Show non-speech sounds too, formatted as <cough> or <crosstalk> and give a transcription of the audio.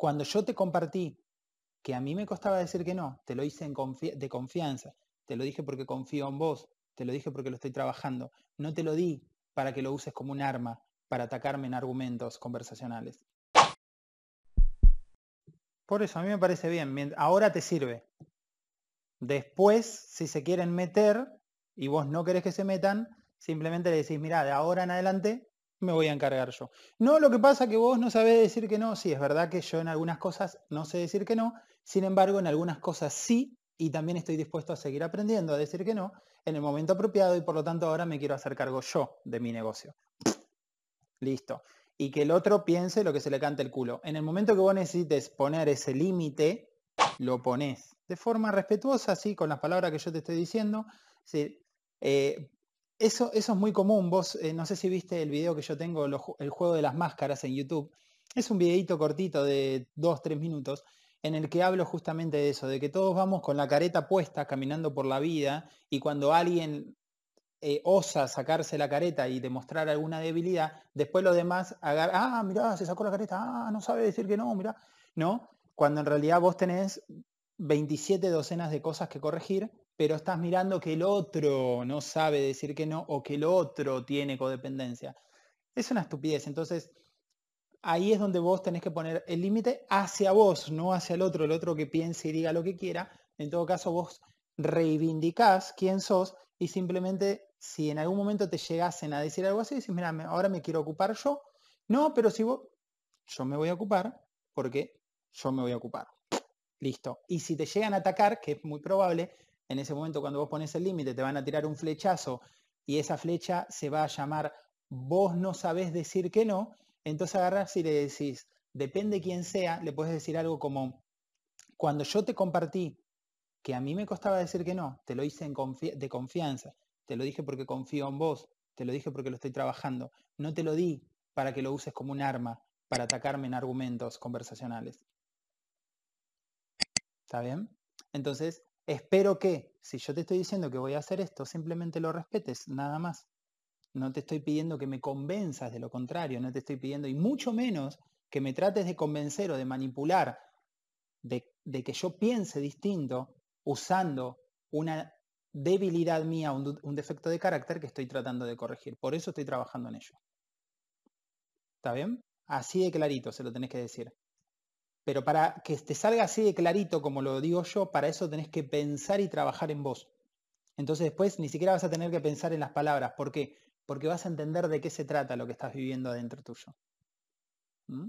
cuando yo te compartí que a mí me costaba decir que no, te lo hice en de confianza, te lo dije porque confío en vos, te lo dije porque lo estoy trabajando, no te lo di para que lo uses como un arma para atacarme en argumentos conversacionales. Por eso a mí me parece bien, ahora te sirve. Después, si se quieren meter y vos no querés que se metan, simplemente le decís, mira, de ahora en adelante me voy a encargar yo. No, lo que pasa que vos no sabés decir que no. Sí, es verdad que yo en algunas cosas no sé decir que no. Sin embargo, en algunas cosas sí. Y también estoy dispuesto a seguir aprendiendo a decir que no en el momento apropiado y por lo tanto ahora me quiero hacer cargo yo de mi negocio. <sniffs> Listo. Y que el otro piense lo que se le cante el culo. En el momento que vos necesites poner ese límite, lo pones de forma respetuosa, así, con las palabras que yo te estoy diciendo. Eh, eso, eso es muy común. Vos, eh, no sé si viste el video que yo tengo, el juego de las máscaras en YouTube. Es un videito cortito de dos, tres minutos en el que hablo justamente de eso, de que todos vamos con la careta puesta caminando por la vida y cuando alguien eh, osa sacarse la careta y demostrar alguna debilidad, después los demás agarran, ah, mirá, se sacó la careta, ah, no sabe decir que no, mirá, ¿no? Cuando en realidad vos tenés 27 docenas de cosas que corregir pero estás mirando que el otro no sabe decir que no o que el otro tiene codependencia. Es una estupidez. Entonces, ahí es donde vos tenés que poner el límite hacia vos, no hacia el otro, el otro que piense y diga lo que quiera. En todo caso, vos reivindicás quién sos y simplemente si en algún momento te llegasen a decir algo así, decís, mira, ahora me quiero ocupar yo. No, pero si vos, yo me voy a ocupar porque yo me voy a ocupar. Listo. Y si te llegan a atacar, que es muy probable, en ese momento cuando vos pones el límite te van a tirar un flechazo y esa flecha se va a llamar vos no sabés decir que no, entonces agarras y le decís, depende quién sea, le puedes decir algo como, cuando yo te compartí que a mí me costaba decir que no, te lo hice en de confianza, te lo dije porque confío en vos, te lo dije porque lo estoy trabajando, no te lo di para que lo uses como un arma para atacarme en argumentos conversacionales. ¿Está bien? Entonces, Espero que, si yo te estoy diciendo que voy a hacer esto, simplemente lo respetes, nada más. No te estoy pidiendo que me convenzas de lo contrario, no te estoy pidiendo, y mucho menos que me trates de convencer o de manipular de, que yo piense distinto usando una debilidad mía, un, un defecto de carácter que estoy tratando de corregir. Por eso estoy trabajando en ello. ¿Está bien? Así de clarito se lo tenés que decir. Pero para que te salga así de clarito como lo digo yo, para eso tenés que pensar y trabajar en vos. Entonces después ni siquiera vas a tener que pensar en las palabras. ¿Por qué? Porque vas a entender de qué se trata lo que estás viviendo adentro tuyo. ¿Mm?